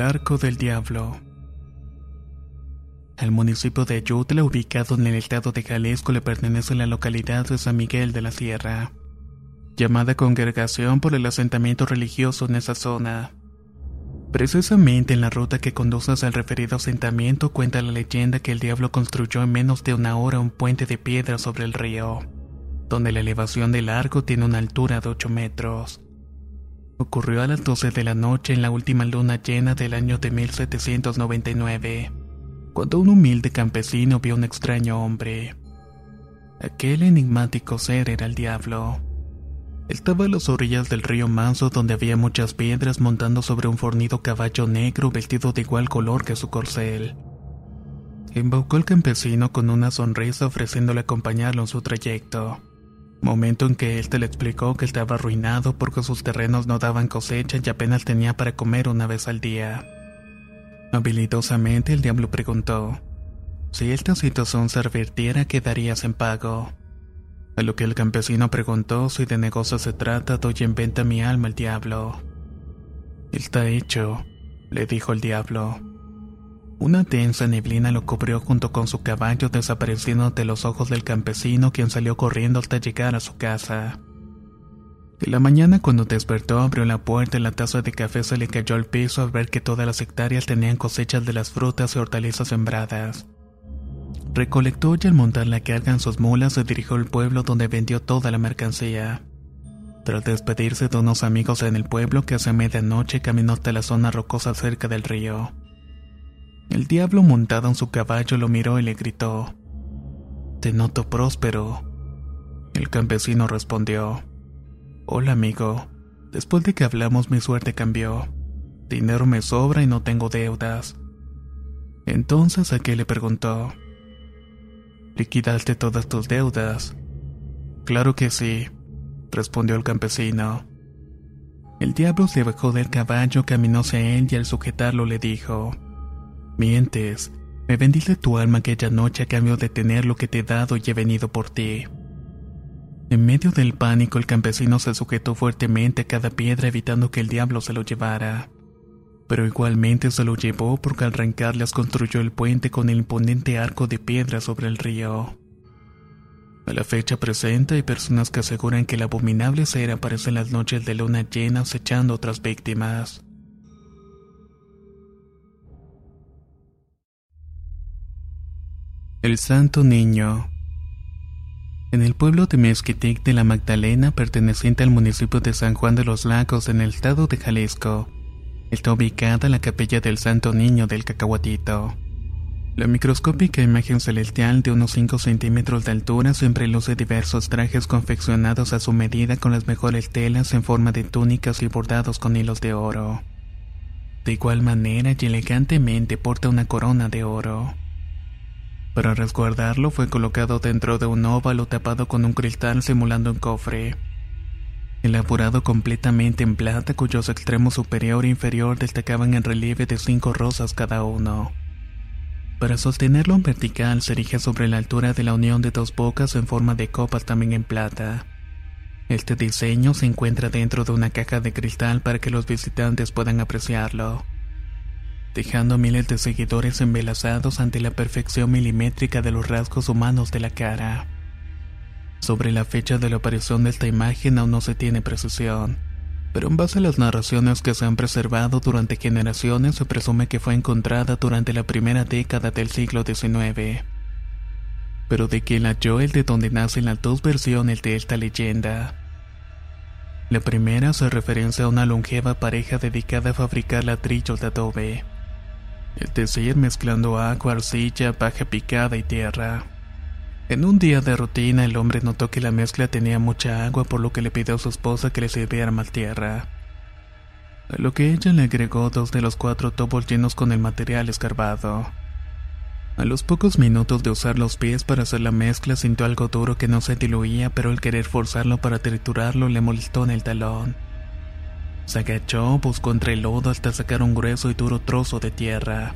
Arco del Diablo. El municipio de Ayutla, ubicado en el estado de Jalisco, le pertenece la localidad de San Miguel de la Sierra, llamada congregación por el asentamiento religioso en esa zona. Precisamente en la ruta que conduce al referido asentamiento cuenta la leyenda que el diablo construyó en menos de una hora un puente de piedra sobre el río, donde la elevación del arco tiene una altura de 8 metros. Ocurrió a las 12 de la noche en la última luna llena del año de 1799, cuando un humilde campesino vio un extraño hombre. Aquel enigmático ser era el diablo. Estaba a las orillas del río Manso donde había muchas piedras montando sobre un fornido caballo negro vestido de igual color que su corcel. Embaucó al campesino con una sonrisa ofreciéndole acompañarlo en su trayecto momento en que éste le explicó que estaba arruinado porque sus terrenos no daban cosecha y apenas tenía para comer una vez al día. Habilidosamente el diablo preguntó, si esta situación se revirtiera, ¿qué darías en pago? A lo que el campesino preguntó si de negocio se trata, doy en venta mi alma al diablo. Está hecho, le dijo el diablo. Una densa neblina lo cubrió junto con su caballo desapareciendo ante los ojos del campesino quien salió corriendo hasta llegar a su casa. En la mañana cuando despertó abrió la puerta y la taza de café se le cayó al piso al ver que todas las hectáreas tenían cosechas de las frutas y hortalizas sembradas. Recolectó y al montar la carga en sus mulas se dirigió al pueblo donde vendió toda la mercancía. Tras despedirse de unos amigos en el pueblo que hace medianoche caminó hasta la zona rocosa cerca del río. El diablo montado en su caballo lo miró y le gritó, Te noto próspero. El campesino respondió, Hola amigo, después de que hablamos mi suerte cambió. Dinero me sobra y no tengo deudas. Entonces aquel le preguntó, ¿liquidaste todas tus deudas? Claro que sí, respondió el campesino. El diablo se bajó del caballo, caminó hacia él y al sujetarlo le dijo, Mientes. Me vendiste tu alma aquella noche a cambio de tener lo que te he dado y he venido por ti. En medio del pánico el campesino se sujetó fuertemente a cada piedra evitando que el diablo se lo llevara. Pero igualmente se lo llevó porque al arrancarlas construyó el puente con el imponente arco de piedra sobre el río. A la fecha presente hay personas que aseguran que el abominable ser aparece en las noches de luna llena acechando otras víctimas. El Santo Niño. En el pueblo de Mezquitic de la Magdalena, perteneciente al municipio de San Juan de los Lagos en el estado de Jalisco, está ubicada la capilla del Santo Niño del Cacahuatito. La microscópica imagen celestial de unos 5 centímetros de altura siempre luce diversos trajes confeccionados a su medida con las mejores telas en forma de túnicas y bordados con hilos de oro. De igual manera y elegantemente porta una corona de oro. Para resguardarlo fue colocado dentro de un óvalo tapado con un cristal simulando un cofre. Elaborado completamente en plata cuyos extremos superior e inferior destacaban en relieve de cinco rosas cada uno. Para sostenerlo en vertical se erige sobre la altura de la unión de dos bocas en forma de copas también en plata. Este diseño se encuentra dentro de una caja de cristal para que los visitantes puedan apreciarlo, dejando miles de seguidores embelazados ante la perfección milimétrica de los rasgos humanos de la cara. Sobre la fecha de la aparición de esta imagen aún no se tiene precisión, pero en base a las narraciones que se han preservado durante generaciones se presume que fue encontrada durante la primera década del siglo XIX. Pero de quien la Joel de donde nacen las dos versiones de esta leyenda. La primera se referencia a una longeva pareja dedicada a fabricar ladrillos de adobe, es decir, mezclando agua, arcilla, paja picada y tierra. En un día de rutina, el hombre notó que la mezcla tenía mucha agua, por lo que le pidió a su esposa que le sirviera más tierra. A lo que ella le agregó dos de los cuatro tubos llenos con el material escarbado. A los pocos minutos de usar los pies para hacer la mezcla sintió algo duro que no se diluía, pero el querer forzarlo para triturarlo le molestó en el talón. Se agachó, buscó entre el lodo hasta sacar un grueso y duro trozo de tierra.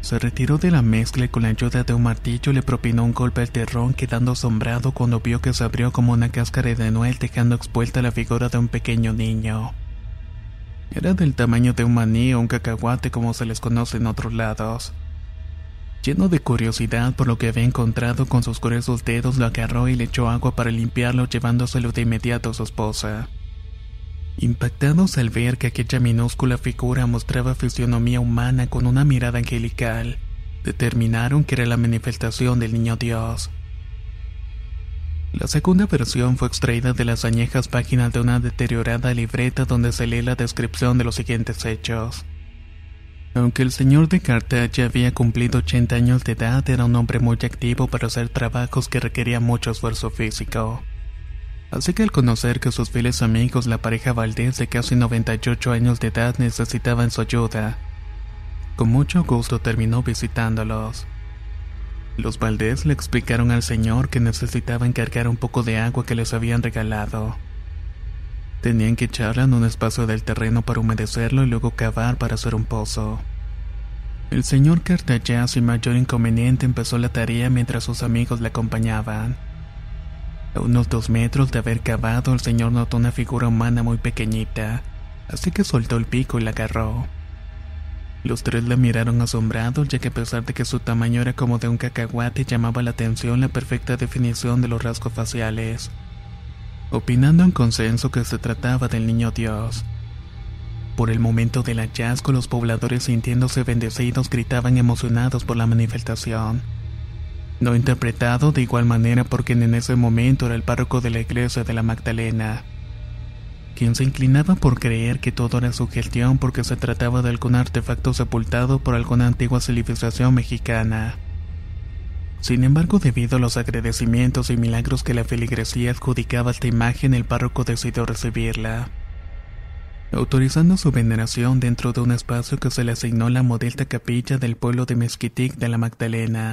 Se retiró de la mezcla y con la ayuda de un martillo le propinó un golpe al terrón quedando asombrado cuando vio que se abrió como una cáscara de nuez dejando expuesta la figura de un pequeño niño. Era del tamaño de un maní o un cacahuate como se les conoce en otros lados. Lleno de curiosidad por lo que había encontrado con sus gruesos dedos, lo agarró y le echó agua para limpiarlo, llevándoselo de inmediato a su esposa. Impactados al ver que aquella minúscula figura mostraba fisionomía humana con una mirada angelical, determinaron que era la manifestación del niño Dios. La segunda versión fue extraída de las añejas páginas de una deteriorada libreta donde se lee la descripción de los siguientes hechos. Aunque el señor de Carthage ya había cumplido 80 años de edad, era un hombre muy activo para hacer trabajos que requerían mucho esfuerzo físico. Así que al conocer que sus fieles amigos, la pareja Valdés de casi 98 años de edad, necesitaban su ayuda, con mucho gusto terminó visitándolos. Los Valdés le explicaron al señor que necesitaban cargar un poco de agua que les habían regalado. Tenían que echarla en un espacio del terreno para humedecerlo y luego cavar para hacer un pozo. El señor Cartaya, sin mayor inconveniente, empezó la tarea mientras sus amigos le acompañaban. A unos dos metros de haber cavado, el señor notó una figura humana muy pequeñita, así que soltó el pico y la agarró. Los tres la miraron asombrados, ya que a pesar de que su tamaño era como de un cacahuate, llamaba la atención la perfecta definición de los rasgos faciales opinando en consenso que se trataba del niño Dios. Por el momento del hallazgo, los pobladores sintiéndose bendecidos gritaban emocionados por la manifestación. No interpretado de igual manera porque en ese momento era el párroco de la iglesia de la Magdalena, quien se inclinaba por creer que todo era su gestión porque se trataba de algún artefacto sepultado por alguna antigua civilización mexicana. Sin embargo, debido a los agradecimientos y milagros que la feligresía adjudicaba a esta imagen, el párroco decidió recibirla, autorizando su veneración dentro de un espacio que se le asignó la modesta capilla del pueblo de Mezquitic de la Magdalena.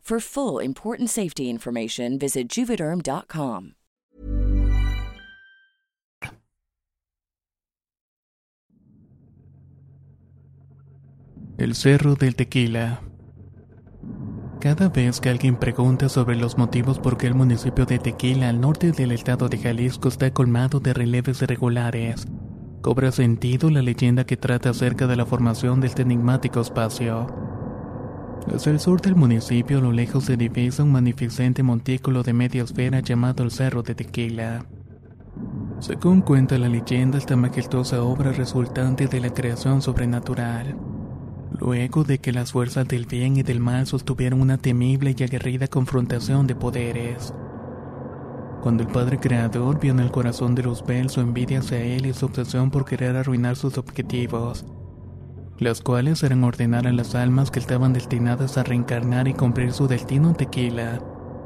For full important safety information, visit juvederm.com. El Cerro del Tequila. Cada vez que alguien pregunta sobre los motivos por qué el municipio de Tequila, al norte del estado de Jalisco, está colmado de relieves irregulares, cobra sentido la leyenda que trata acerca de la formación de este enigmático espacio. Hacia el sur del municipio, a lo lejos se divisa un magnificente montículo de media esfera llamado el Cerro de Tequila. Según cuenta la leyenda, esta majestuosa obra resultante de la creación sobrenatural. Luego de que las fuerzas del bien y del mal sostuvieron una temible y aguerrida confrontación de poderes. Cuando el Padre Creador vio en el corazón de los Bell su envidia hacia él y su obsesión por querer arruinar sus objetivos, las cuales eran ordenar a las almas que estaban destinadas a reencarnar y cumplir su destino en tequila,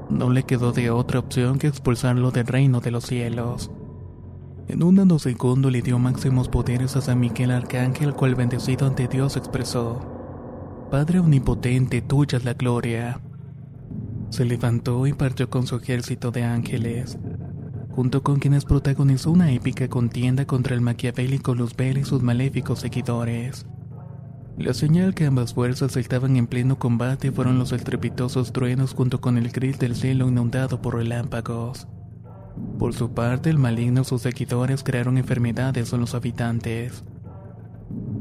no le quedó de otra opción que expulsarlo del reino de los cielos. En un nanosegundo le dio máximos poderes a San Miguel Arcángel, cual bendecido ante Dios expresó: Padre omnipotente, tuya es la gloria. Se levantó y partió con su ejército de ángeles, junto con quienes protagonizó una épica contienda contra el maquiavélico Luzbel y sus maléficos seguidores. La señal que ambas fuerzas estaban en pleno combate fueron los estrepitosos truenos junto con el gris del cielo inundado por relámpagos. Por su parte, el maligno y sus seguidores crearon enfermedades en los habitantes.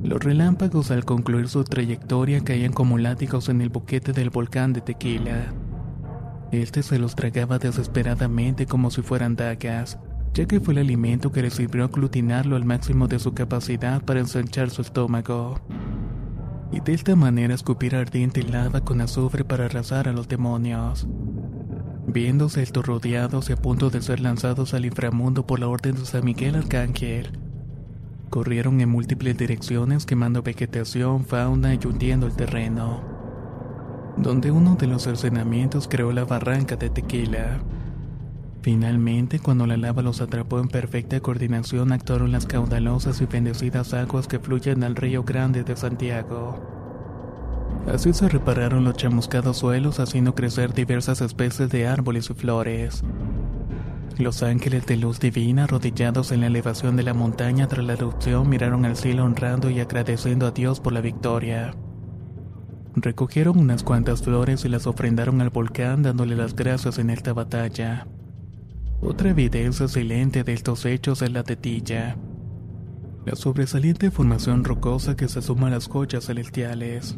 Los relámpagos al concluir su trayectoria caían como látigos en el boquete del volcán de Tequila. Este se los tragaba desesperadamente como si fueran dagas, ya que fue el alimento que le sirvió aglutinarlo al máximo de su capacidad para ensanchar su estómago. Y de esta manera escupir ardiente lava con azufre para arrasar a los demonios. Viéndose estos rodeados y a punto de ser lanzados al inframundo por la orden de San Miguel Arcángel, corrieron en múltiples direcciones quemando vegetación, fauna y hundiendo el terreno, donde uno de los cercenamientos creó la barranca de tequila. Finalmente, cuando la lava los atrapó en perfecta coordinación, actuaron las caudalosas y bendecidas aguas que fluyen al río Grande de Santiago. Así se repararon los chamuscados suelos, haciendo crecer diversas especies de árboles y flores. Los ángeles de luz divina, arrodillados en la elevación de la montaña tras la erupción, miraron al cielo honrando y agradeciendo a Dios por la victoria. Recogieron unas cuantas flores y las ofrendaron al volcán dándole las gracias en esta batalla. Otra evidencia excelente de estos hechos es la tetilla, la sobresaliente formación rocosa que se suma a las joyas celestiales.